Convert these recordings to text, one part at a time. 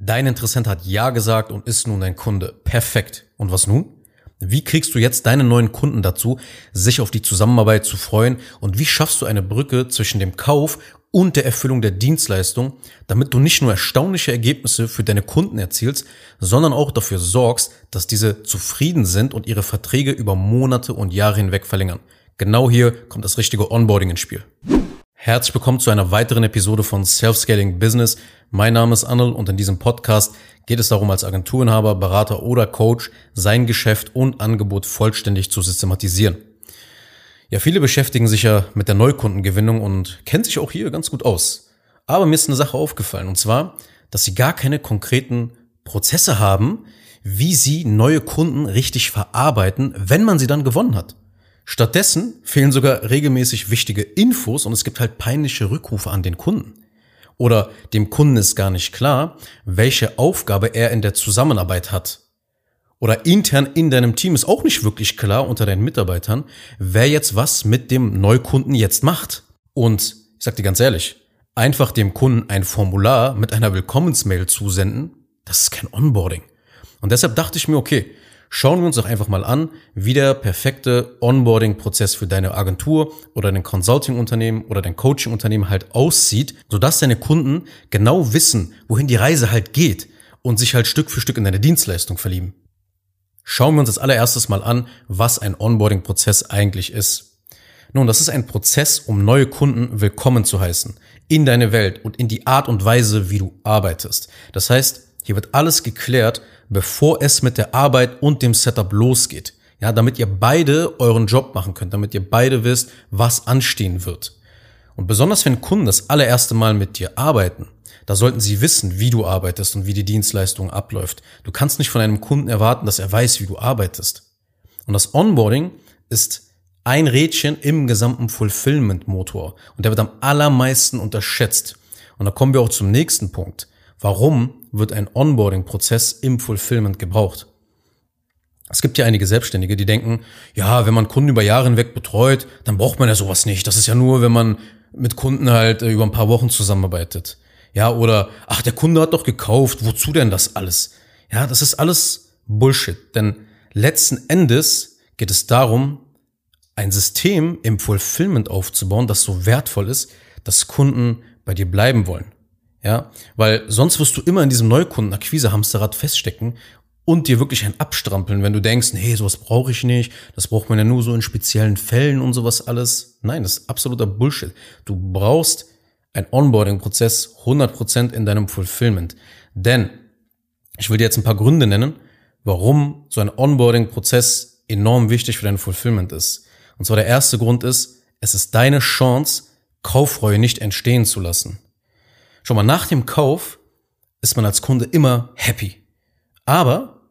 Dein Interessent hat Ja gesagt und ist nun dein Kunde. Perfekt. Und was nun? Wie kriegst du jetzt deine neuen Kunden dazu, sich auf die Zusammenarbeit zu freuen? Und wie schaffst du eine Brücke zwischen dem Kauf und der Erfüllung der Dienstleistung, damit du nicht nur erstaunliche Ergebnisse für deine Kunden erzielst, sondern auch dafür sorgst, dass diese zufrieden sind und ihre Verträge über Monate und Jahre hinweg verlängern. Genau hier kommt das richtige Onboarding ins Spiel. Herzlich willkommen zu einer weiteren Episode von Self-Scaling Business. Mein Name ist Anil und in diesem Podcast geht es darum, als Agenturinhaber, Berater oder Coach sein Geschäft und Angebot vollständig zu systematisieren. Ja, viele beschäftigen sich ja mit der Neukundengewinnung und kennen sich auch hier ganz gut aus. Aber mir ist eine Sache aufgefallen und zwar, dass sie gar keine konkreten Prozesse haben, wie sie neue Kunden richtig verarbeiten, wenn man sie dann gewonnen hat. Stattdessen fehlen sogar regelmäßig wichtige Infos und es gibt halt peinliche Rückrufe an den Kunden. Oder dem Kunden ist gar nicht klar, welche Aufgabe er in der Zusammenarbeit hat. Oder intern in deinem Team ist auch nicht wirklich klar unter deinen Mitarbeitern, wer jetzt was mit dem Neukunden jetzt macht. Und ich sag dir ganz ehrlich, einfach dem Kunden ein Formular mit einer Willkommensmail zusenden, das ist kein Onboarding. Und deshalb dachte ich mir, okay, Schauen wir uns doch einfach mal an, wie der perfekte Onboarding-Prozess für deine Agentur oder dein Consulting-Unternehmen oder dein Coaching-Unternehmen halt aussieht, sodass deine Kunden genau wissen, wohin die Reise halt geht und sich halt Stück für Stück in deine Dienstleistung verlieben. Schauen wir uns als allererstes mal an, was ein Onboarding-Prozess eigentlich ist. Nun, das ist ein Prozess, um neue Kunden willkommen zu heißen in deine Welt und in die Art und Weise, wie du arbeitest. Das heißt, hier wird alles geklärt, bevor es mit der Arbeit und dem Setup losgeht. Ja, damit ihr beide euren Job machen könnt, damit ihr beide wisst, was anstehen wird. Und besonders wenn Kunden das allererste Mal mit dir arbeiten, da sollten sie wissen, wie du arbeitest und wie die Dienstleistung abläuft. Du kannst nicht von einem Kunden erwarten, dass er weiß, wie du arbeitest. Und das Onboarding ist ein Rädchen im gesamten Fulfillment-Motor. Und der wird am allermeisten unterschätzt. Und da kommen wir auch zum nächsten Punkt. Warum wird ein Onboarding-Prozess im Fulfillment gebraucht? Es gibt ja einige Selbstständige, die denken, ja, wenn man Kunden über Jahre hinweg betreut, dann braucht man ja sowas nicht. Das ist ja nur, wenn man mit Kunden halt äh, über ein paar Wochen zusammenarbeitet. Ja, oder, ach, der Kunde hat doch gekauft, wozu denn das alles? Ja, das ist alles Bullshit. Denn letzten Endes geht es darum, ein System im Fulfillment aufzubauen, das so wertvoll ist, dass Kunden bei dir bleiben wollen. Ja, weil sonst wirst du immer in diesem Neukundenakquise-Hamsterrad feststecken und dir wirklich ein Abstrampeln, wenn du denkst, nee, sowas brauche ich nicht, das braucht man ja nur so in speziellen Fällen und sowas alles. Nein, das ist absoluter Bullshit. Du brauchst ein Onboarding-Prozess 100% in deinem Fulfillment. Denn ich will dir jetzt ein paar Gründe nennen, warum so ein Onboarding-Prozess enorm wichtig für dein Fulfillment ist. Und zwar der erste Grund ist, es ist deine Chance, Kaufreue nicht entstehen zu lassen. Schon mal nach dem Kauf ist man als Kunde immer happy. Aber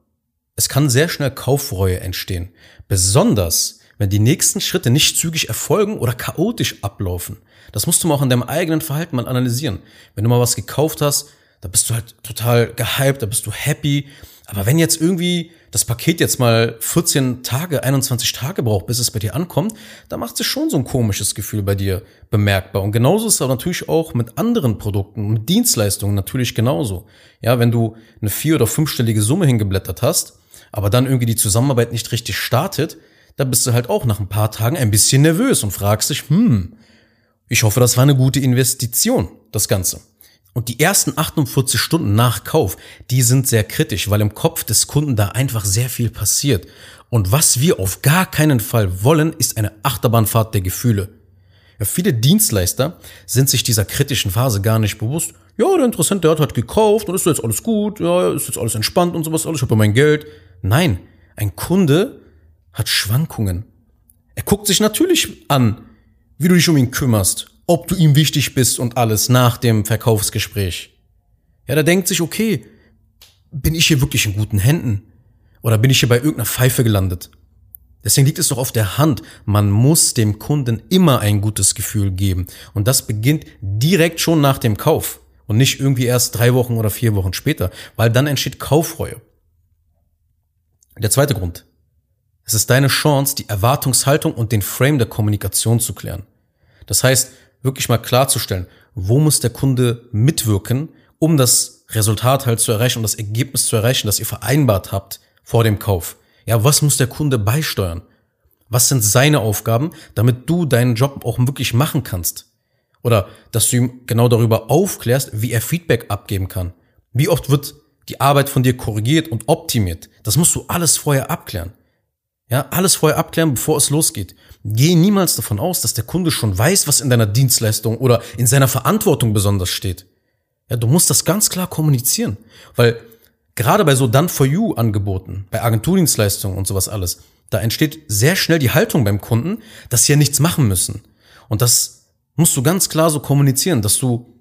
es kann sehr schnell Kaufreue entstehen. Besonders, wenn die nächsten Schritte nicht zügig erfolgen oder chaotisch ablaufen. Das musst du mal auch in deinem eigenen Verhalten mal analysieren. Wenn du mal was gekauft hast, da bist du halt total gehypt, da bist du happy. Aber wenn jetzt irgendwie das Paket jetzt mal 14 Tage, 21 Tage braucht, bis es bei dir ankommt, da macht sich schon so ein komisches Gefühl bei dir bemerkbar. Und genauso ist es aber natürlich auch mit anderen Produkten, mit Dienstleistungen natürlich genauso. Ja, wenn du eine vier- oder fünfstellige Summe hingeblättert hast, aber dann irgendwie die Zusammenarbeit nicht richtig startet, da bist du halt auch nach ein paar Tagen ein bisschen nervös und fragst dich, hm, ich hoffe, das war eine gute Investition, das Ganze. Und die ersten 48 Stunden nach Kauf, die sind sehr kritisch, weil im Kopf des Kunden da einfach sehr viel passiert. Und was wir auf gar keinen Fall wollen, ist eine Achterbahnfahrt der Gefühle. Ja, viele Dienstleister sind sich dieser kritischen Phase gar nicht bewusst. Ja, der Interessent, der hat halt gekauft und ist jetzt alles gut, ja, ist jetzt alles entspannt und sowas, alles, ich habe mein Geld. Nein, ein Kunde hat Schwankungen. Er guckt sich natürlich an, wie du dich um ihn kümmerst, ob du ihm wichtig bist und alles nach dem Verkaufsgespräch. Ja, da denkt sich, okay, bin ich hier wirklich in guten Händen? Oder bin ich hier bei irgendeiner Pfeife gelandet? Deswegen liegt es doch auf der Hand, man muss dem Kunden immer ein gutes Gefühl geben. Und das beginnt direkt schon nach dem Kauf und nicht irgendwie erst drei Wochen oder vier Wochen später, weil dann entsteht Kaufreue. Der zweite Grund. Es ist deine Chance, die Erwartungshaltung und den Frame der Kommunikation zu klären. Das heißt, wirklich mal klarzustellen, wo muss der Kunde mitwirken, um das Resultat halt zu erreichen und das Ergebnis zu erreichen, das ihr vereinbart habt vor dem Kauf. Ja, was muss der Kunde beisteuern? Was sind seine Aufgaben, damit du deinen Job auch wirklich machen kannst? Oder dass du ihm genau darüber aufklärst, wie er Feedback abgeben kann. Wie oft wird die Arbeit von dir korrigiert und optimiert? Das musst du alles vorher abklären. Ja, alles vorher abklären, bevor es losgeht. Geh niemals davon aus, dass der Kunde schon weiß, was in deiner Dienstleistung oder in seiner Verantwortung besonders steht. Ja, du musst das ganz klar kommunizieren, weil gerade bei so Done for You Angeboten, bei Agenturdienstleistungen und sowas alles, da entsteht sehr schnell die Haltung beim Kunden, dass sie ja nichts machen müssen. Und das musst du ganz klar so kommunizieren, dass du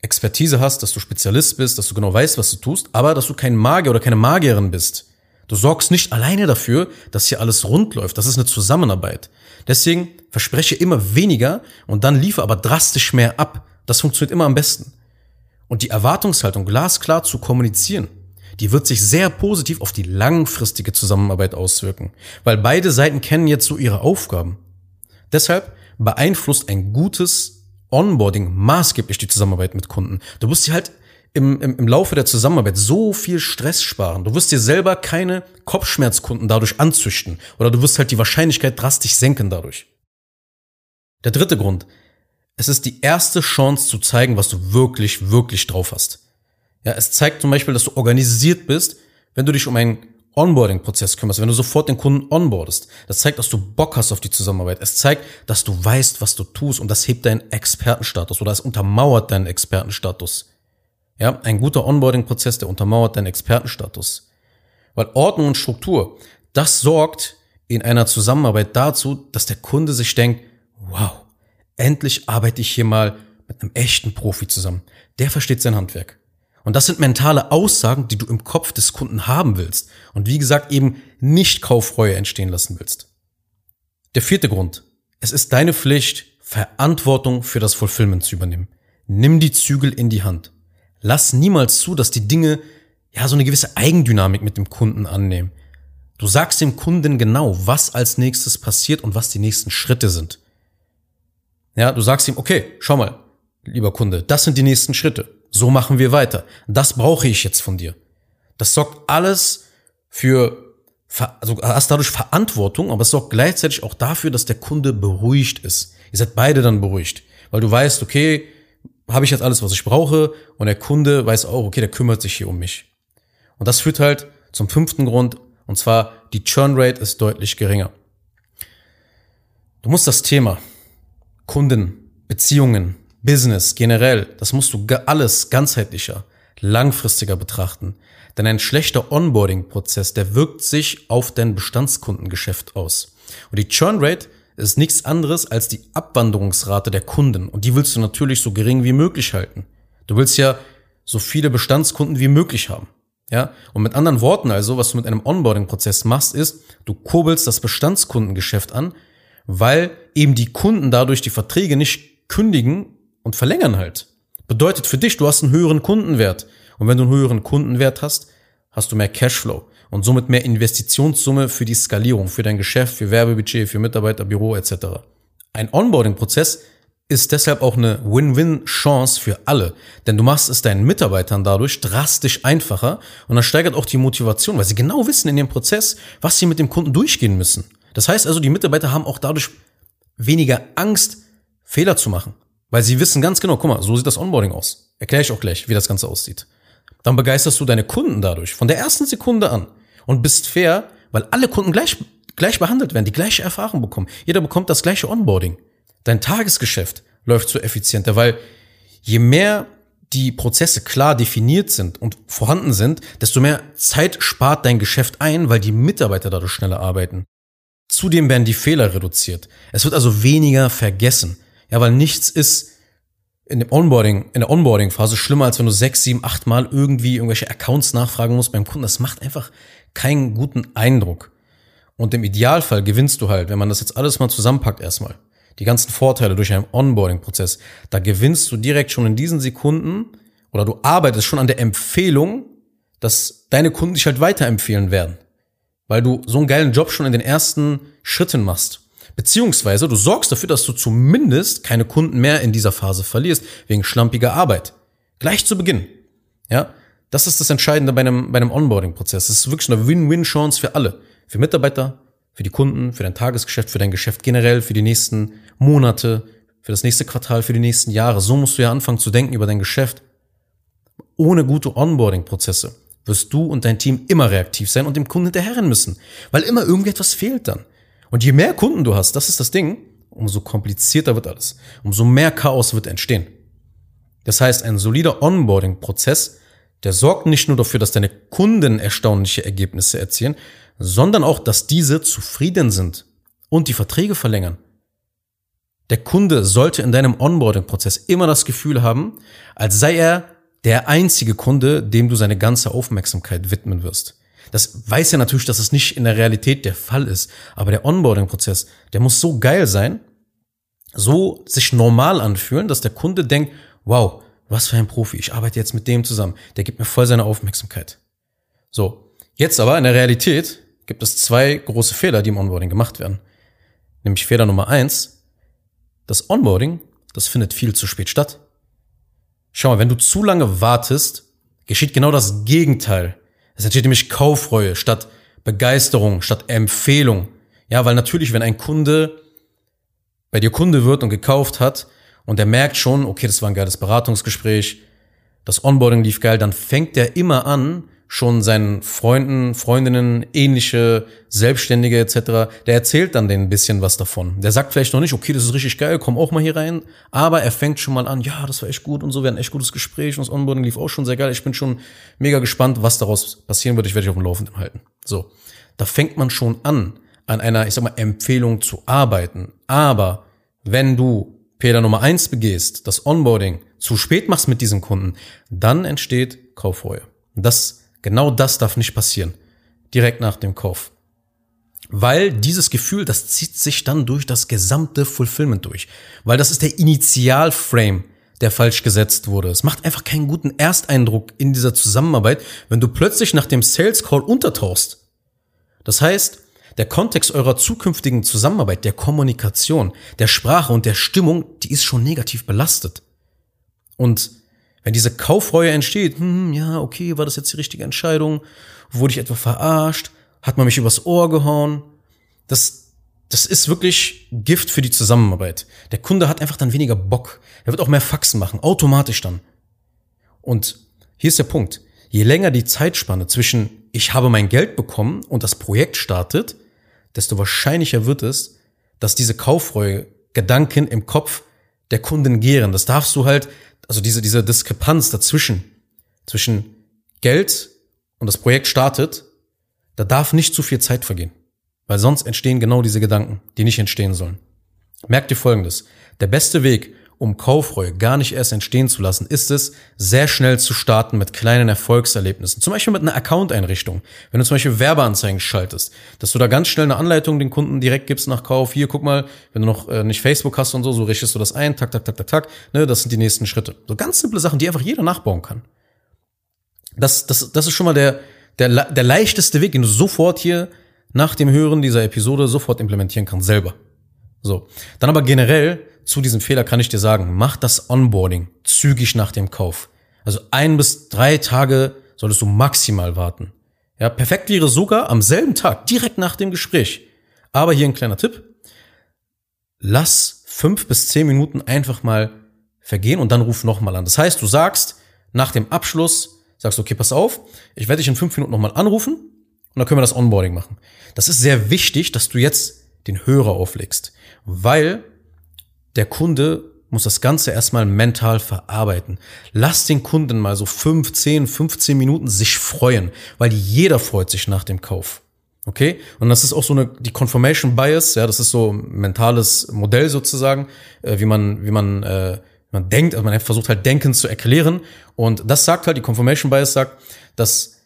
Expertise hast, dass du Spezialist bist, dass du genau weißt, was du tust, aber dass du kein Magier oder keine Magierin bist. Du sorgst nicht alleine dafür, dass hier alles rund läuft. Das ist eine Zusammenarbeit. Deswegen verspreche immer weniger und dann liefere aber drastisch mehr ab. Das funktioniert immer am besten. Und die Erwartungshaltung glasklar zu kommunizieren, die wird sich sehr positiv auf die langfristige Zusammenarbeit auswirken, weil beide Seiten kennen jetzt so ihre Aufgaben. Deshalb beeinflusst ein gutes Onboarding maßgeblich die Zusammenarbeit mit Kunden. Du wirst dir halt im, im, im Laufe der Zusammenarbeit so viel Stress sparen. Du wirst dir selber keine Kopfschmerzkunden dadurch anzüchten oder du wirst halt die Wahrscheinlichkeit drastisch senken dadurch. Der dritte Grund. Es ist die erste Chance zu zeigen, was du wirklich, wirklich drauf hast. Ja, es zeigt zum Beispiel, dass du organisiert bist, wenn du dich um einen Onboarding-Prozess kümmerst, wenn du sofort den Kunden onboardest. Das zeigt, dass du Bock hast auf die Zusammenarbeit. Es zeigt, dass du weißt, was du tust und das hebt deinen Expertenstatus oder es untermauert deinen Expertenstatus. Ja, ein guter Onboarding-Prozess, der untermauert deinen Expertenstatus. Weil Ordnung und Struktur, das sorgt in einer Zusammenarbeit dazu, dass der Kunde sich denkt, wow, endlich arbeite ich hier mal mit einem echten Profi zusammen. Der versteht sein Handwerk. Und das sind mentale Aussagen, die du im Kopf des Kunden haben willst. Und wie gesagt, eben nicht Kaufreue entstehen lassen willst. Der vierte Grund. Es ist deine Pflicht, Verantwortung für das Fulfillment zu übernehmen. Nimm die Zügel in die Hand. Lass niemals zu, dass die Dinge ja so eine gewisse Eigendynamik mit dem Kunden annehmen. Du sagst dem Kunden genau, was als nächstes passiert und was die nächsten Schritte sind. Ja, du sagst ihm, okay, schau mal, lieber Kunde, das sind die nächsten Schritte. So machen wir weiter. Das brauche ich jetzt von dir. Das sorgt alles für, also hast dadurch Verantwortung, aber es sorgt gleichzeitig auch dafür, dass der Kunde beruhigt ist. Ihr seid beide dann beruhigt, weil du weißt, okay, habe ich jetzt alles, was ich brauche und der Kunde weiß auch, okay, der kümmert sich hier um mich. Und das führt halt zum fünften Grund und zwar die Churn Rate ist deutlich geringer. Du musst das Thema Kunden, Beziehungen, Business generell, das musst du alles ganzheitlicher, langfristiger betrachten. Denn ein schlechter Onboarding-Prozess, der wirkt sich auf dein Bestandskundengeschäft aus. Und die Churn Rate ist nichts anderes als die Abwanderungsrate der Kunden. Und die willst du natürlich so gering wie möglich halten. Du willst ja so viele Bestandskunden wie möglich haben. Ja, und mit anderen Worten also, was du mit einem Onboarding-Prozess machst, ist, du kurbelst das Bestandskundengeschäft an, weil eben die Kunden dadurch die Verträge nicht kündigen und verlängern halt. Bedeutet für dich, du hast einen höheren Kundenwert. Und wenn du einen höheren Kundenwert hast, hast du mehr Cashflow und somit mehr Investitionssumme für die Skalierung, für dein Geschäft, für Werbebudget, für Mitarbeiter, Büro etc. Ein Onboarding-Prozess ist deshalb auch eine Win-Win-Chance für alle. Denn du machst es deinen Mitarbeitern dadurch drastisch einfacher und das steigert auch die Motivation, weil sie genau wissen in dem Prozess, was sie mit dem Kunden durchgehen müssen. Das heißt also, die Mitarbeiter haben auch dadurch weniger Angst, Fehler zu machen. Weil sie wissen ganz genau, guck mal, so sieht das Onboarding aus. Erkläre ich auch gleich, wie das Ganze aussieht. Dann begeisterst du deine Kunden dadurch, von der ersten Sekunde an und bist fair, weil alle Kunden gleich, gleich behandelt werden, die gleiche Erfahrung bekommen. Jeder bekommt das gleiche Onboarding. Dein Tagesgeschäft läuft so effizienter, weil je mehr die Prozesse klar definiert sind und vorhanden sind, desto mehr Zeit spart dein Geschäft ein, weil die Mitarbeiter dadurch schneller arbeiten. Zudem werden die Fehler reduziert. Es wird also weniger vergessen. Ja, weil nichts ist in dem Onboarding, in der Onboarding-Phase schlimmer, als wenn du sechs, sieben, acht Mal irgendwie irgendwelche Accounts nachfragen musst beim Kunden. Das macht einfach keinen guten Eindruck. Und im Idealfall gewinnst du halt, wenn man das jetzt alles mal zusammenpackt erstmal, die ganzen Vorteile durch einen Onboarding-Prozess, da gewinnst du direkt schon in diesen Sekunden oder du arbeitest schon an der Empfehlung, dass deine Kunden dich halt weiterempfehlen werden. Weil du so einen geilen Job schon in den ersten Schritten machst. Beziehungsweise du sorgst dafür, dass du zumindest keine Kunden mehr in dieser Phase verlierst, wegen schlampiger Arbeit. Gleich zu Beginn. Ja, Das ist das Entscheidende bei einem, bei einem Onboarding-Prozess. Es ist wirklich eine Win-Win-Chance für alle. Für Mitarbeiter, für die Kunden, für dein Tagesgeschäft, für dein Geschäft generell, für die nächsten Monate, für das nächste Quartal, für die nächsten Jahre. So musst du ja anfangen zu denken über dein Geschäft. Ohne gute Onboarding-Prozesse wirst du und dein Team immer reaktiv sein und dem Kunden hinterherren müssen, weil immer irgendetwas fehlt dann. Und je mehr Kunden du hast, das ist das Ding, umso komplizierter wird alles, umso mehr Chaos wird entstehen. Das heißt, ein solider Onboarding-Prozess, der sorgt nicht nur dafür, dass deine Kunden erstaunliche Ergebnisse erzielen, sondern auch, dass diese zufrieden sind und die Verträge verlängern. Der Kunde sollte in deinem Onboarding-Prozess immer das Gefühl haben, als sei er der einzige Kunde, dem du seine ganze Aufmerksamkeit widmen wirst. Das weiß ja natürlich, dass es nicht in der Realität der Fall ist, aber der Onboarding-Prozess, der muss so geil sein, so sich normal anfühlen, dass der Kunde denkt, wow, was für ein Profi, ich arbeite jetzt mit dem zusammen, der gibt mir voll seine Aufmerksamkeit. So, jetzt aber in der Realität gibt es zwei große Fehler, die im Onboarding gemacht werden. Nämlich Fehler Nummer eins, das Onboarding, das findet viel zu spät statt. Schau mal, wenn du zu lange wartest, geschieht genau das Gegenteil. Es entsteht nämlich Kaufreue statt Begeisterung, statt Empfehlung. Ja, weil natürlich, wenn ein Kunde bei dir Kunde wird und gekauft hat und er merkt schon, okay, das war ein geiles Beratungsgespräch, das Onboarding lief geil, dann fängt er immer an, schon seinen Freunden, Freundinnen, ähnliche Selbstständige etc., der erzählt dann denen ein bisschen was davon. Der sagt vielleicht noch nicht, okay, das ist richtig geil, komm auch mal hier rein, aber er fängt schon mal an, ja, das war echt gut und so, wir hatten echt gutes Gespräch und das Onboarding lief auch schon sehr geil. Ich bin schon mega gespannt, was daraus passieren wird. Ich werde dich auf dem Laufenden halten. So, da fängt man schon an, an einer, ich sag mal, Empfehlung zu arbeiten. Aber wenn du Fehler Nummer eins begehst, das Onboarding zu spät machst mit diesem Kunden, dann entsteht Kaufreue. Das Genau das darf nicht passieren. Direkt nach dem Kauf. Weil dieses Gefühl, das zieht sich dann durch das gesamte Fulfillment durch. Weil das ist der Initialframe, der falsch gesetzt wurde. Es macht einfach keinen guten Ersteindruck in dieser Zusammenarbeit, wenn du plötzlich nach dem Sales Call untertauchst. Das heißt, der Kontext eurer zukünftigen Zusammenarbeit, der Kommunikation, der Sprache und der Stimmung, die ist schon negativ belastet. Und wenn diese Kaufreue entsteht, hm, ja, okay, war das jetzt die richtige Entscheidung? Wurde ich etwa verarscht? Hat man mich übers Ohr gehauen? Das, das ist wirklich Gift für die Zusammenarbeit. Der Kunde hat einfach dann weniger Bock. Er wird auch mehr Faxen machen, automatisch dann. Und hier ist der Punkt. Je länger die Zeitspanne zwischen ich habe mein Geld bekommen und das Projekt startet, desto wahrscheinlicher wird es, dass diese Kaufreue Gedanken im Kopf der Kunden gären. Das darfst du halt also diese, diese Diskrepanz dazwischen, zwischen Geld und das Projekt startet, da darf nicht zu viel Zeit vergehen. Weil sonst entstehen genau diese Gedanken, die nicht entstehen sollen. Merkt dir Folgendes. Der beste Weg, um Kaufreue gar nicht erst entstehen zu lassen, ist es, sehr schnell zu starten mit kleinen Erfolgserlebnissen. Zum Beispiel mit einer Account-Einrichtung. Wenn du zum Beispiel Werbeanzeigen schaltest, dass du da ganz schnell eine Anleitung den Kunden direkt gibst nach Kauf. Hier, guck mal, wenn du noch äh, nicht Facebook hast und so, so richtest du das ein, tak, tak, tak, tak, tak. Ne, das sind die nächsten Schritte. So ganz simple Sachen, die einfach jeder nachbauen kann. Das, das, das ist schon mal der, der, der leichteste Weg, den du sofort hier nach dem Hören dieser Episode sofort implementieren kannst, selber. So. Dann aber generell zu diesem Fehler kann ich dir sagen, mach das Onboarding zügig nach dem Kauf. Also ein bis drei Tage solltest du maximal warten. Ja, perfekt wäre sogar am selben Tag, direkt nach dem Gespräch. Aber hier ein kleiner Tipp. Lass fünf bis zehn Minuten einfach mal vergehen und dann ruf nochmal an. Das heißt, du sagst nach dem Abschluss, sagst, okay, pass auf, ich werde dich in fünf Minuten nochmal anrufen und dann können wir das Onboarding machen. Das ist sehr wichtig, dass du jetzt den Hörer auflegst, weil der Kunde muss das Ganze erstmal mental verarbeiten. Lass den Kunden mal so 5, 10, 15 Minuten sich freuen, weil jeder freut sich nach dem Kauf. Okay? Und das ist auch so eine, die Confirmation Bias, ja, das ist so ein mentales Modell sozusagen, äh, wie man, wie man, äh, man denkt, also man versucht halt Denken zu erklären. Und das sagt halt, die Confirmation Bias sagt, dass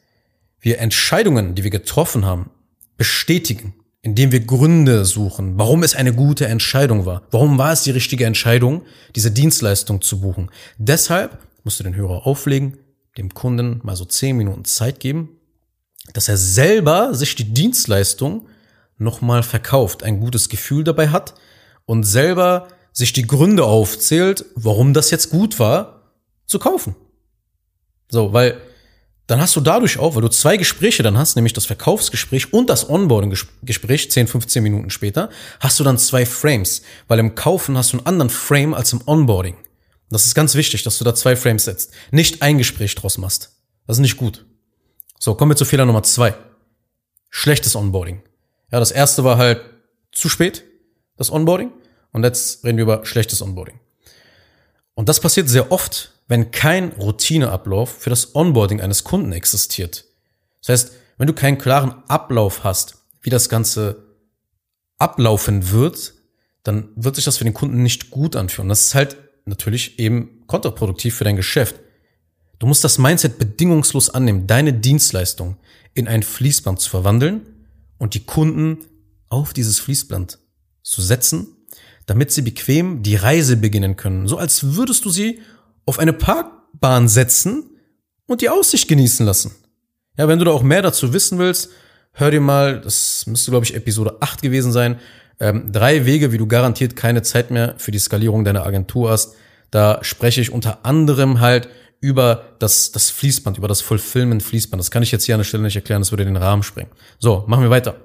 wir Entscheidungen, die wir getroffen haben, bestätigen indem wir Gründe suchen, warum es eine gute Entscheidung war. Warum war es die richtige Entscheidung, diese Dienstleistung zu buchen? Deshalb musst du den Hörer auflegen, dem Kunden mal so zehn Minuten Zeit geben, dass er selber sich die Dienstleistung nochmal verkauft, ein gutes Gefühl dabei hat und selber sich die Gründe aufzählt, warum das jetzt gut war, zu kaufen. So, weil dann hast du dadurch auch, weil du zwei Gespräche dann hast, nämlich das Verkaufsgespräch und das Onboarding-Gespräch, 10, 15 Minuten später, hast du dann zwei Frames, weil im Kaufen hast du einen anderen Frame als im Onboarding. Das ist ganz wichtig, dass du da zwei Frames setzt. Nicht ein Gespräch draus machst. Das ist nicht gut. So, kommen wir zu Fehler Nummer zwei. Schlechtes Onboarding. Ja, das erste war halt zu spät, das Onboarding. Und jetzt reden wir über schlechtes Onboarding. Und das passiert sehr oft, wenn kein Routineablauf für das Onboarding eines Kunden existiert. Das heißt, wenn du keinen klaren Ablauf hast, wie das Ganze ablaufen wird, dann wird sich das für den Kunden nicht gut anfühlen. Das ist halt natürlich eben kontraproduktiv für dein Geschäft. Du musst das Mindset bedingungslos annehmen, deine Dienstleistung in ein Fließband zu verwandeln und die Kunden auf dieses Fließband zu setzen, damit sie bequem die Reise beginnen können. So als würdest du sie auf eine Parkbahn setzen und die Aussicht genießen lassen. Ja, wenn du da auch mehr dazu wissen willst, hör dir mal, das müsste, glaube ich, Episode 8 gewesen sein, ähm, drei Wege, wie du garantiert keine Zeit mehr für die Skalierung deiner Agentur hast. Da spreche ich unter anderem halt über das, das Fließband, über das Fulfillment-Fließband. Das kann ich jetzt hier an der Stelle nicht erklären, das würde den Rahmen sprengen. So, machen wir weiter.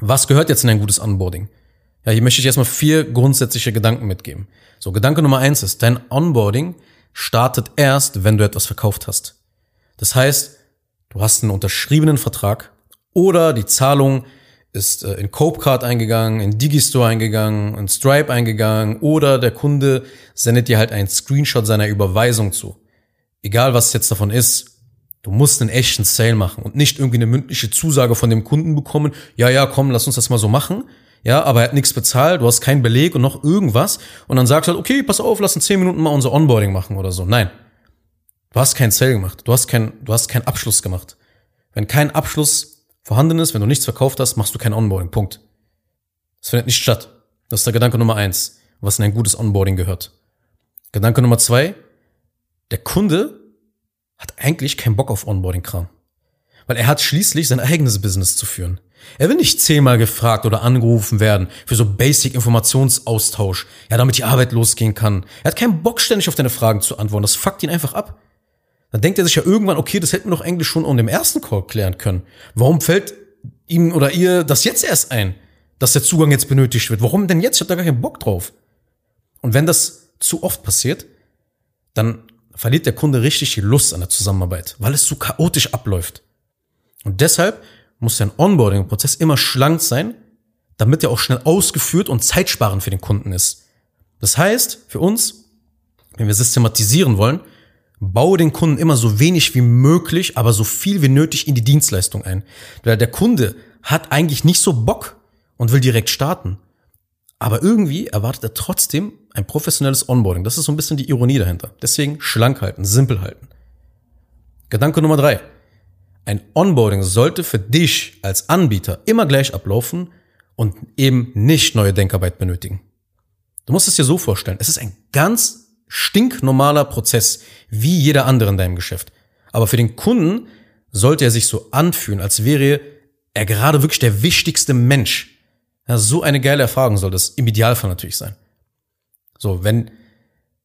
Was gehört jetzt in ein gutes Onboarding? Ja, hier möchte ich erstmal vier grundsätzliche Gedanken mitgeben. So, Gedanke Nummer eins ist, dein Onboarding startet erst, wenn du etwas verkauft hast. Das heißt, du hast einen unterschriebenen Vertrag oder die Zahlung ist äh, in Copecard eingegangen, in Digistore eingegangen, in Stripe eingegangen oder der Kunde sendet dir halt einen Screenshot seiner Überweisung zu. Egal was jetzt davon ist, du musst einen echten Sale machen und nicht irgendwie eine mündliche Zusage von dem Kunden bekommen, ja, ja, komm, lass uns das mal so machen, ja, aber er hat nichts bezahlt, du hast keinen Beleg und noch irgendwas und dann sagst du halt, okay, pass auf, lass in zehn Minuten mal unser Onboarding machen oder so. Nein. Du hast keinen Sale gemacht. Du hast keinen, du hast keinen Abschluss gemacht. Wenn kein Abschluss vorhanden ist, wenn du nichts verkauft hast, machst du kein Onboarding. Punkt. Das findet nicht statt. Das ist der Gedanke Nummer eins, was in ein gutes Onboarding gehört. Gedanke Nummer zwei, der Kunde hat eigentlich keinen Bock auf Onboarding-Kram. Weil er hat schließlich sein eigenes Business zu führen. Er will nicht zehnmal gefragt oder angerufen werden für so basic Informationsaustausch, ja, damit die Arbeit losgehen kann. Er hat keinen Bock ständig auf deine Fragen zu antworten. Das fuckt ihn einfach ab. Dann denkt er sich ja irgendwann, okay, das hätten wir doch eigentlich schon an dem ersten Call klären können. Warum fällt ihm oder ihr das jetzt erst ein, dass der Zugang jetzt benötigt wird? Warum denn jetzt? Ich habe da gar keinen Bock drauf. Und wenn das zu oft passiert, dann verliert der Kunde richtig die Lust an der Zusammenarbeit, weil es so chaotisch abläuft. Und deshalb muss dein Onboarding-Prozess immer schlank sein, damit er auch schnell ausgeführt und zeitsparend für den Kunden ist. Das heißt, für uns, wenn wir systematisieren wollen, baue den Kunden immer so wenig wie möglich, aber so viel wie nötig in die Dienstleistung ein. Weil der Kunde hat eigentlich nicht so Bock und will direkt starten. Aber irgendwie erwartet er trotzdem ein professionelles Onboarding. Das ist so ein bisschen die Ironie dahinter. Deswegen schlank halten, simpel halten. Gedanke Nummer drei. Ein Onboarding sollte für dich als Anbieter immer gleich ablaufen und eben nicht neue Denkarbeit benötigen. Du musst es dir so vorstellen, es ist ein ganz stinknormaler Prozess, wie jeder andere in deinem Geschäft. Aber für den Kunden sollte er sich so anfühlen, als wäre er gerade wirklich der wichtigste Mensch. Ja, so eine geile Erfahrung soll das im Idealfall natürlich sein. So, wenn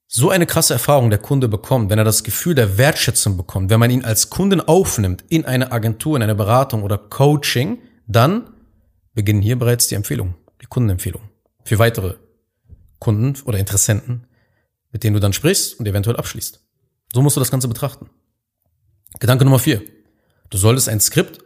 so eine krasse Erfahrung der Kunde bekommt, wenn er das Gefühl der Wertschätzung bekommt, wenn man ihn als Kunden aufnimmt in eine Agentur, in eine Beratung oder Coaching, dann beginnen hier bereits die Empfehlungen, die Kundenempfehlung für weitere Kunden oder Interessenten, mit denen du dann sprichst und eventuell abschließt. So musst du das Ganze betrachten. Gedanke Nummer vier. Du solltest ein Skript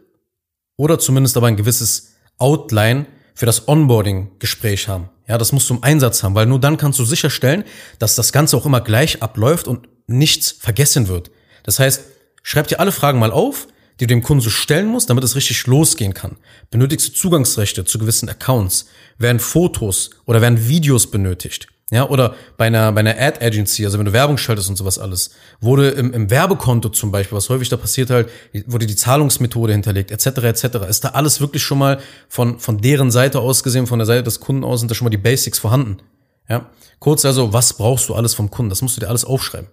oder zumindest aber ein gewisses Outline für das Onboarding-Gespräch haben. Ja, das musst du im Einsatz haben, weil nur dann kannst du sicherstellen, dass das Ganze auch immer gleich abläuft und nichts vergessen wird. Das heißt, schreib dir alle Fragen mal auf, die du dem Kunden so stellen musst, damit es richtig losgehen kann. Benötigst du Zugangsrechte zu gewissen Accounts? Werden Fotos oder werden Videos benötigt? Ja, oder bei einer, bei einer Ad Agency, also wenn du Werbung schaltest und sowas alles, wurde im, im Werbekonto zum Beispiel, was häufig da passiert halt, wurde die Zahlungsmethode hinterlegt, etc., etc. Ist da alles wirklich schon mal von, von deren Seite aus gesehen, von der Seite des Kunden aus, sind da schon mal die Basics vorhanden. Ja, kurz also, was brauchst du alles vom Kunden? Das musst du dir alles aufschreiben.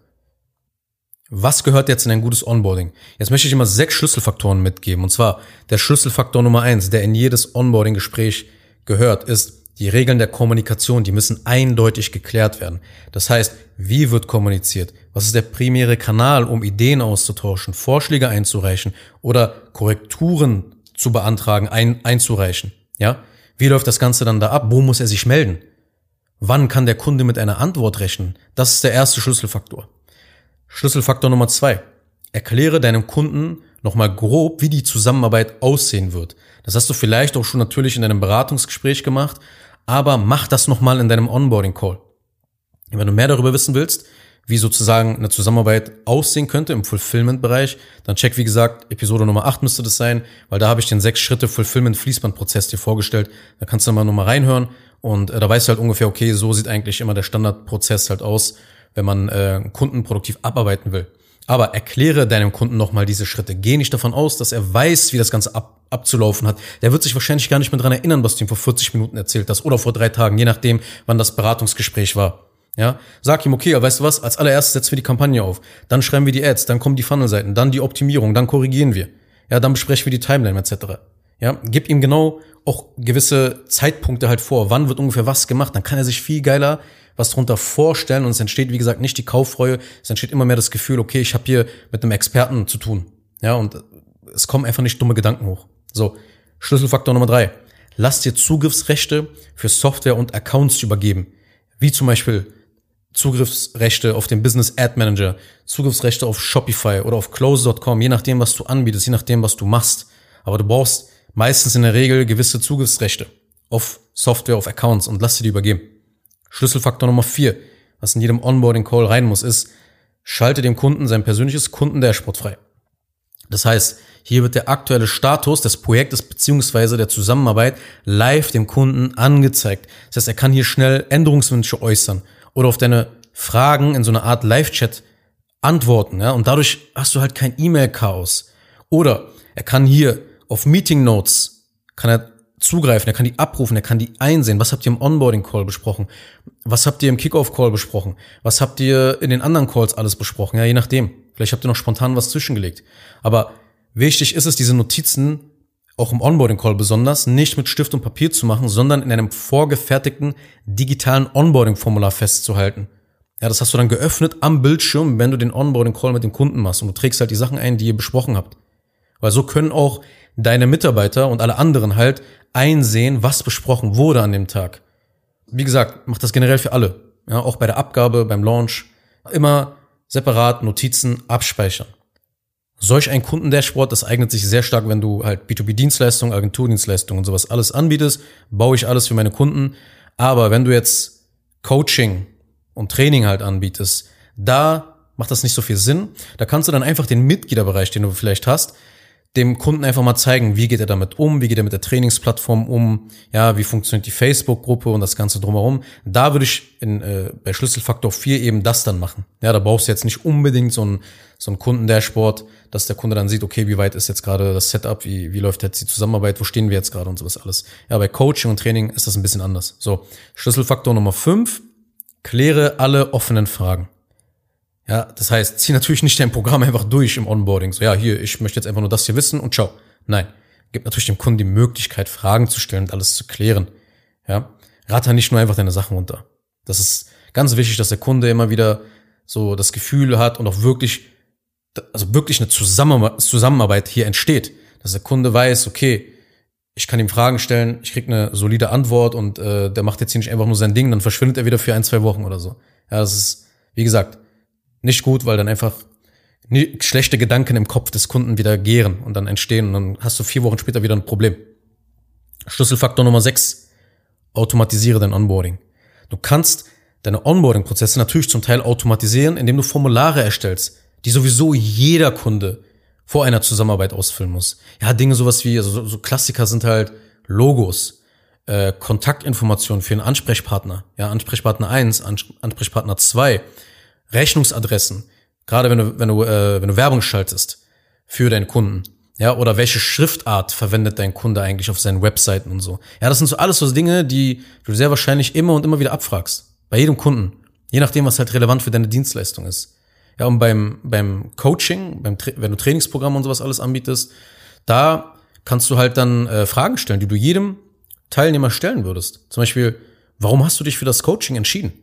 Was gehört jetzt in ein gutes Onboarding? Jetzt möchte ich immer sechs Schlüsselfaktoren mitgeben. Und zwar der Schlüsselfaktor Nummer eins, der in jedes Onboarding-Gespräch gehört, ist Die Regeln der Kommunikation, die müssen eindeutig geklärt werden. Das heißt, wie wird kommuniziert? Was ist der primäre Kanal, um Ideen auszutauschen, Vorschläge einzureichen oder Korrekturen zu beantragen, ein, einzureichen? Ja? Wie läuft das Ganze dann da ab? Wo muss er sich melden? Wann kann der Kunde mit einer Antwort rechnen? Das ist der erste Schlüsselfaktor. Schlüsselfaktor Nummer zwei. Erkläre deinem Kunden nochmal grob, wie die Zusammenarbeit aussehen wird. Das hast du vielleicht auch schon natürlich in deinem Beratungsgespräch gemacht, aber mach das nochmal in deinem Onboarding-Call. Wenn du mehr darüber wissen willst, wie sozusagen eine Zusammenarbeit aussehen könnte im Fulfillment-Bereich, dann check, wie gesagt, Episode Nummer 8 müsste das sein, weil da habe ich den sechs Schritte Fulfillment-Fließband-Prozess dir vorgestellt. Da kannst du mal nochmal reinhören und äh, da weißt du halt ungefähr, okay, so sieht eigentlich immer der Standardprozess halt aus, wenn man äh, Kunden produktiv abarbeiten will. Aber erkläre deinem Kunden nochmal diese Schritte. Geh nicht davon aus, dass er weiß, wie das Ganze ab, abzulaufen hat. Der wird sich wahrscheinlich gar nicht mehr dran erinnern, was du ihm vor 40 Minuten erzählt hast oder vor drei Tagen, je nachdem, wann das Beratungsgespräch war. Ja, sag ihm, okay, weißt du was, als allererstes setzen wir die Kampagne auf, dann schreiben wir die Ads, dann kommen die Funnelseiten, dann die Optimierung, dann korrigieren wir. Ja, dann besprechen wir die Timeline etc. Ja, gib ihm genau auch gewisse Zeitpunkte halt vor, wann wird ungefähr was gemacht, dann kann er sich viel geiler was drunter vorstellen und es entsteht, wie gesagt, nicht die Kauffreue, es entsteht immer mehr das Gefühl, okay, ich habe hier mit einem Experten zu tun. Ja, und es kommen einfach nicht dumme Gedanken hoch. So, Schlüsselfaktor Nummer drei. Lass dir Zugriffsrechte für Software und Accounts übergeben. Wie zum Beispiel Zugriffsrechte auf den Business Ad Manager, Zugriffsrechte auf Shopify oder auf Close.com, je nachdem, was du anbietest, je nachdem, was du machst. Aber du brauchst meistens in der Regel gewisse Zugriffsrechte auf Software, auf Accounts und lass dir die übergeben. Schlüsselfaktor Nummer vier, was in jedem Onboarding-Call rein muss, ist, schalte dem Kunden sein persönliches Kundendashboard frei. Das heißt, hier wird der aktuelle Status des Projektes beziehungsweise der Zusammenarbeit live dem Kunden angezeigt. Das heißt, er kann hier schnell Änderungswünsche äußern oder auf deine Fragen in so einer Art Live-Chat antworten. Ja? Und dadurch hast du halt kein E-Mail-Chaos. Oder er kann hier auf Meeting Notes, kann er zugreifen, er kann die abrufen, er kann die einsehen. Was habt ihr im Onboarding-Call besprochen? Was habt ihr im Kickoff-Call besprochen? Was habt ihr in den anderen Calls alles besprochen? Ja, je nachdem. Vielleicht habt ihr noch spontan was zwischengelegt. Aber wichtig ist es, diese Notizen auch im Onboarding-Call besonders, nicht mit Stift und Papier zu machen, sondern in einem vorgefertigten digitalen Onboarding-Formular festzuhalten. Ja, das hast du dann geöffnet am Bildschirm, wenn du den Onboarding-Call mit dem Kunden machst und du trägst halt die Sachen ein, die ihr besprochen habt. Weil so können auch deine Mitarbeiter und alle anderen halt einsehen, was besprochen wurde an dem Tag. Wie gesagt, macht das generell für alle. Ja, auch bei der Abgabe, beim Launch. Immer separat Notizen abspeichern. Solch ein Kundendashboard, das eignet sich sehr stark, wenn du halt B2B-Dienstleistungen, Agenturdienstleistungen und sowas alles anbietest, baue ich alles für meine Kunden. Aber wenn du jetzt Coaching und Training halt anbietest, da macht das nicht so viel Sinn. Da kannst du dann einfach den Mitgliederbereich, den du vielleicht hast, dem Kunden einfach mal zeigen, wie geht er damit um, wie geht er mit der Trainingsplattform um, ja, wie funktioniert die Facebook-Gruppe und das Ganze drumherum. Da würde ich in, äh, bei Schlüsselfaktor 4 eben das dann machen. Ja, da brauchst du jetzt nicht unbedingt so ein, so ein Kundendashboard, dass der Kunde dann sieht, okay, wie weit ist jetzt gerade das Setup, wie, wie läuft jetzt die Zusammenarbeit, wo stehen wir jetzt gerade und sowas alles. Ja, bei Coaching und Training ist das ein bisschen anders. So, Schlüsselfaktor Nummer 5, kläre alle offenen Fragen. Ja, das heißt, zieh natürlich nicht dein Programm einfach durch im Onboarding. So, ja, hier, ich möchte jetzt einfach nur das hier wissen und ciao. Nein. Gib natürlich dem Kunden die Möglichkeit, Fragen zu stellen und alles zu klären. Ja. Ratter nicht nur einfach deine Sachen runter. Das ist ganz wichtig, dass der Kunde immer wieder so das Gefühl hat und auch wirklich, also wirklich eine Zusammenarbeit hier entsteht. Dass der Kunde weiß, okay, ich kann ihm Fragen stellen, ich krieg eine solide Antwort und äh, der macht jetzt hier nicht einfach nur sein Ding, dann verschwindet er wieder für ein, zwei Wochen oder so. Ja, das ist, wie gesagt, nicht gut, weil dann einfach schlechte Gedanken im Kopf des Kunden wieder gären und dann entstehen und dann hast du vier Wochen später wieder ein Problem. Schlüsselfaktor Nummer sechs: Automatisiere dein Onboarding. Du kannst deine Onboarding-Prozesse natürlich zum Teil automatisieren, indem du Formulare erstellst, die sowieso jeder Kunde vor einer Zusammenarbeit ausfüllen muss. Ja, Dinge sowas wie, also so Klassiker sind halt Logos, äh, Kontaktinformationen für einen Ansprechpartner, ja, Ansprechpartner 1, Ansprechpartner 2, Rechnungsadressen, gerade wenn du, wenn du, äh, wenn du Werbung schaltest für deinen Kunden. Ja, oder welche Schriftart verwendet dein Kunde eigentlich auf seinen Webseiten und so. Ja, das sind so alles so Dinge, die du sehr wahrscheinlich immer und immer wieder abfragst. Bei jedem Kunden. Je nachdem, was halt relevant für deine Dienstleistung ist. Ja, und beim, beim Coaching, beim, wenn du Trainingsprogramme und sowas alles anbietest, da kannst du halt dann äh, Fragen stellen, die du jedem Teilnehmer stellen würdest. Zum Beispiel, warum hast du dich für das Coaching entschieden?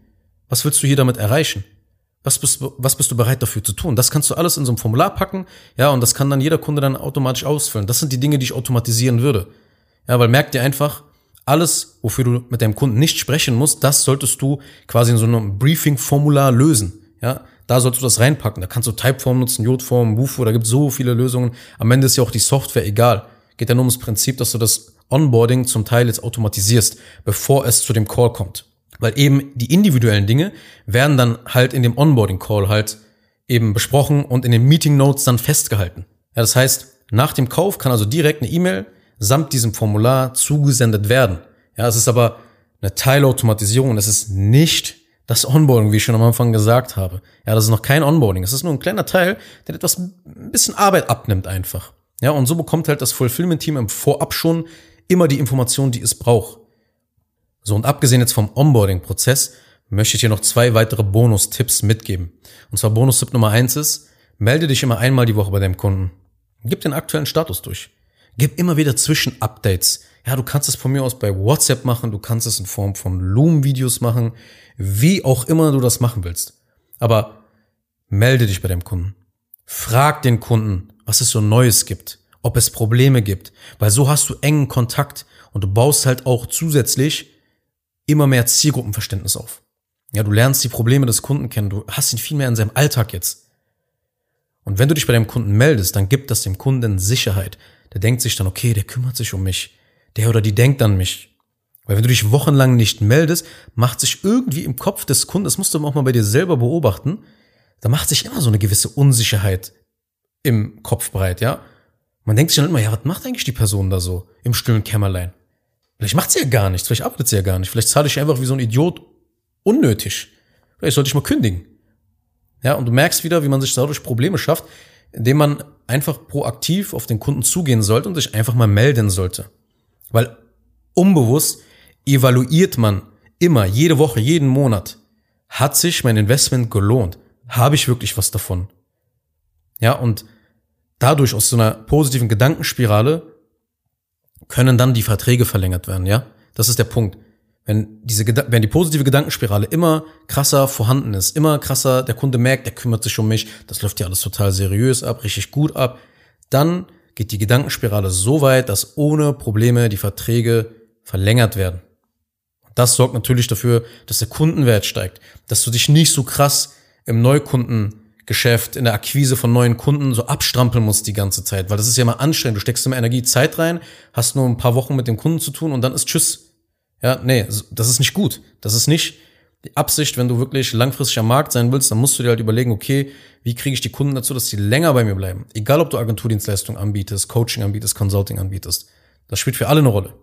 Was willst du hier damit erreichen? Was bist, was bist du bereit dafür zu tun? Das kannst du alles in so ein Formular packen, ja, und das kann dann jeder Kunde dann automatisch ausfüllen. Das sind die Dinge, die ich automatisieren würde. Ja, weil merk dir einfach, alles, wofür du mit deinem Kunden nicht sprechen musst, das solltest du quasi in so einem Briefing-Formular lösen. Ja, da solltest du das reinpacken. Da kannst du Typeform nutzen, Jodform, Wufo, da gibt es so viele Lösungen. Am Ende ist ja auch die Software egal. Geht ja nur ums Prinzip, dass du das Onboarding zum Teil jetzt automatisierst, bevor es zu dem Call kommt. Weil eben die individuellen Dinge werden dann halt in dem Onboarding-Call halt eben besprochen und in den Meeting Notes dann festgehalten. Ja, das heißt, nach dem Kauf kann also direkt eine E-Mail samt diesem Formular zugesendet werden. Ja, es ist aber eine Teilautomatisierung. Es ist nicht das Onboarding, wie ich schon am Anfang gesagt habe. Ja, das ist noch kein Onboarding. Es ist nur ein kleiner Teil, der etwas ein bisschen Arbeit abnimmt einfach. Ja, und so bekommt halt das Fulfillment-Team im Vorab schon immer die Informationen, die es braucht. So, und abgesehen jetzt vom Onboarding-Prozess, möchte ich dir noch zwei weitere Bonus-Tipps mitgeben. Und zwar Bonus-Tipp Nummer eins ist, melde dich immer einmal die Woche bei deinem Kunden. Gib den aktuellen Status durch. Gib immer wieder Zwischen-Updates. Ja, du kannst es von mir aus bei WhatsApp machen, du kannst es in Form von Loom-Videos machen, wie auch immer du das machen willst. Aber melde dich bei deinem Kunden. Frag den Kunden, was es so Neues gibt, ob es Probleme gibt, weil so hast du engen Kontakt und du baust halt auch zusätzlich immer mehr Zielgruppenverständnis auf. Ja, du lernst die Probleme des Kunden kennen, du hast ihn viel mehr in seinem Alltag jetzt. Und wenn du dich bei deinem Kunden meldest, dann gibt das dem Kunden Sicherheit. Der denkt sich dann, okay, der kümmert sich um mich. Der oder die denkt an mich. Weil wenn du dich wochenlang nicht meldest, macht sich irgendwie im Kopf des Kunden, das musst du auch mal bei dir selber beobachten, da macht sich immer so eine gewisse Unsicherheit im Kopf breit, ja. Man denkt sich dann immer, ja, was macht eigentlich die Person da so im stillen Kämmerlein? Vielleicht macht sie ja gar nichts, vielleicht arbeitet sie ja gar nicht, vielleicht zahle ich einfach wie so ein Idiot unnötig. Vielleicht sollte ich mal kündigen. Ja, und du merkst wieder, wie man sich dadurch Probleme schafft, indem man einfach proaktiv auf den Kunden zugehen sollte und sich einfach mal melden sollte. Weil unbewusst evaluiert man immer, jede Woche, jeden Monat, hat sich mein Investment gelohnt? Habe ich wirklich was davon? Ja, und dadurch aus so einer positiven Gedankenspirale können dann die Verträge verlängert werden, ja? Das ist der Punkt. Wenn diese, wenn die positive Gedankenspirale immer krasser vorhanden ist, immer krasser, der Kunde merkt, der kümmert sich um mich, das läuft ja alles total seriös ab, richtig gut ab, dann geht die Gedankenspirale so weit, dass ohne Probleme die Verträge verlängert werden. Das sorgt natürlich dafür, dass der Kundenwert steigt, dass du dich nicht so krass im Neukunden Geschäft, in der Akquise von neuen Kunden so abstrampeln musst die ganze Zeit, weil das ist ja mal anstrengend. Du steckst immer Energie, Zeit rein, hast nur ein paar Wochen mit dem Kunden zu tun und dann ist Tschüss. Ja, nee, das ist nicht gut. Das ist nicht die Absicht, wenn du wirklich langfristig am Markt sein willst, dann musst du dir halt überlegen, okay, wie kriege ich die Kunden dazu, dass sie länger bei mir bleiben? Egal, ob du Agenturdienstleistungen anbietest, Coaching anbietest, Consulting anbietest. Das spielt für alle eine Rolle.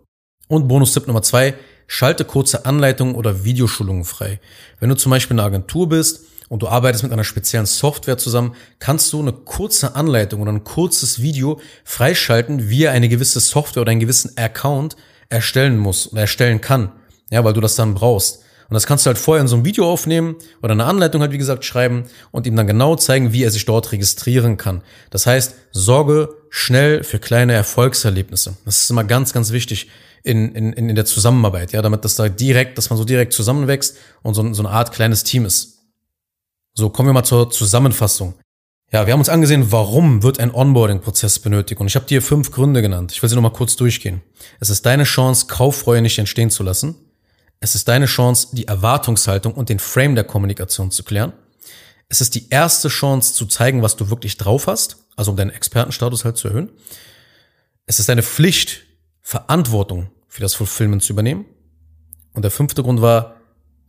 Und Bonus-Tipp Nummer zwei, schalte kurze Anleitungen oder Videoschulungen frei. Wenn du zum Beispiel eine Agentur bist und du arbeitest mit einer speziellen Software zusammen, kannst du eine kurze Anleitung oder ein kurzes Video freischalten, wie er eine gewisse Software oder einen gewissen Account erstellen muss oder erstellen kann. Ja, weil du das dann brauchst. Und das kannst du halt vorher in so einem Video aufnehmen oder eine Anleitung halt, wie gesagt, schreiben und ihm dann genau zeigen, wie er sich dort registrieren kann. Das heißt, sorge schnell für kleine Erfolgserlebnisse. Das ist immer ganz, ganz wichtig in, in, in der Zusammenarbeit, ja, damit das da direkt, dass man so direkt zusammenwächst und so, so eine Art kleines Team ist. So, kommen wir mal zur Zusammenfassung. Ja, wir haben uns angesehen, warum wird ein Onboarding-Prozess benötigt. Und ich habe dir fünf Gründe genannt. Ich will sie nochmal kurz durchgehen. Es ist deine Chance, Kauffreue nicht entstehen zu lassen. Es ist deine Chance, die Erwartungshaltung und den Frame der Kommunikation zu klären. Es ist die erste Chance zu zeigen, was du wirklich drauf hast, also um deinen Expertenstatus halt zu erhöhen. Es ist deine Pflicht, Verantwortung für das Fulfillment zu übernehmen. Und der fünfte Grund war,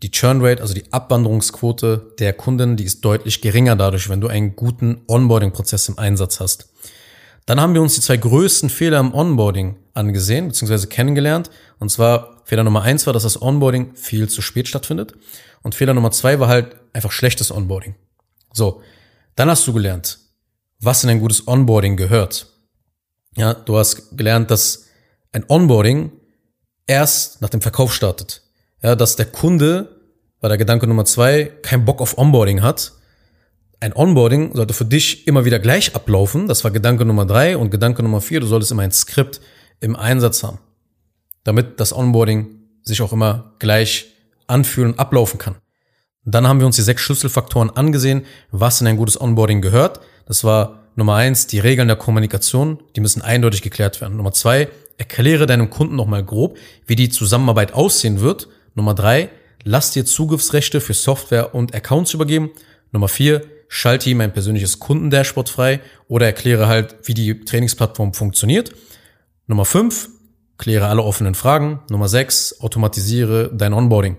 die Churn Rate, also die Abwanderungsquote der Kunden, die ist deutlich geringer dadurch, wenn du einen guten Onboarding-Prozess im Einsatz hast. Dann haben wir uns die zwei größten Fehler im Onboarding angesehen bzw. kennengelernt. Und zwar Fehler Nummer eins war, dass das Onboarding viel zu spät stattfindet. Und Fehler Nummer zwei war halt einfach schlechtes Onboarding. So, dann hast du gelernt, was in ein gutes Onboarding gehört. Ja, du hast gelernt, dass ein Onboarding erst nach dem Verkauf startet. Ja, dass der Kunde war der Gedanke Nummer zwei, kein Bock auf Onboarding hat. Ein Onboarding sollte für dich immer wieder gleich ablaufen. Das war Gedanke Nummer drei. Und Gedanke Nummer vier, du solltest immer ein Skript im Einsatz haben. damit das Onboarding sich auch immer gleich anfühlen und ablaufen kann. Dann haben wir uns die sechs Schlüsselfaktoren angesehen, was in ein gutes Onboarding gehört. Das war Nummer eins, die Regeln der Kommunikation, die müssen eindeutig geklärt werden. Nummer zwei, erkläre deinem Kunden nochmal grob, wie die Zusammenarbeit aussehen wird. Nummer drei, lass dir Zugriffsrechte für Software und Accounts übergeben. Nummer vier, schalte ihm ein persönliches Kundendashboard frei oder erkläre halt, wie die Trainingsplattform funktioniert. Nummer fünf, kläre alle offenen Fragen. Nummer sechs, automatisiere dein Onboarding.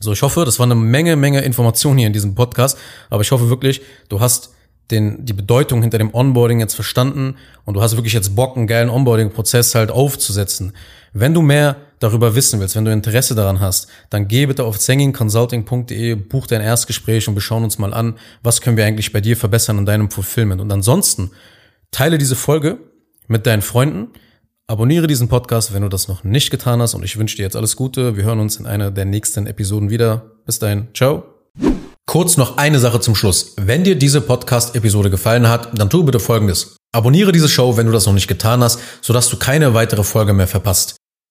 So, ich hoffe, das war eine Menge, Menge Informationen hier in diesem Podcast, aber ich hoffe wirklich, du hast den, die Bedeutung hinter dem Onboarding jetzt verstanden und du hast wirklich jetzt Bock, einen geilen Onboarding-Prozess halt aufzusetzen. Wenn du mehr darüber wissen willst, wenn du Interesse daran hast, dann geh bitte auf zengingconsulting.de, buch dein Erstgespräch und wir schauen uns mal an, was können wir eigentlich bei dir verbessern in deinem Fulfillment. Und ansonsten teile diese Folge mit deinen Freunden, abonniere diesen Podcast, wenn du das noch nicht getan hast und ich wünsche dir jetzt alles Gute. Wir hören uns in einer der nächsten Episoden wieder. Bis dahin, ciao. Kurz noch eine Sache zum Schluss. Wenn dir diese Podcast-Episode gefallen hat, dann tu bitte Folgendes. Abonniere diese Show, wenn du das noch nicht getan hast, sodass du keine weitere Folge mehr verpasst.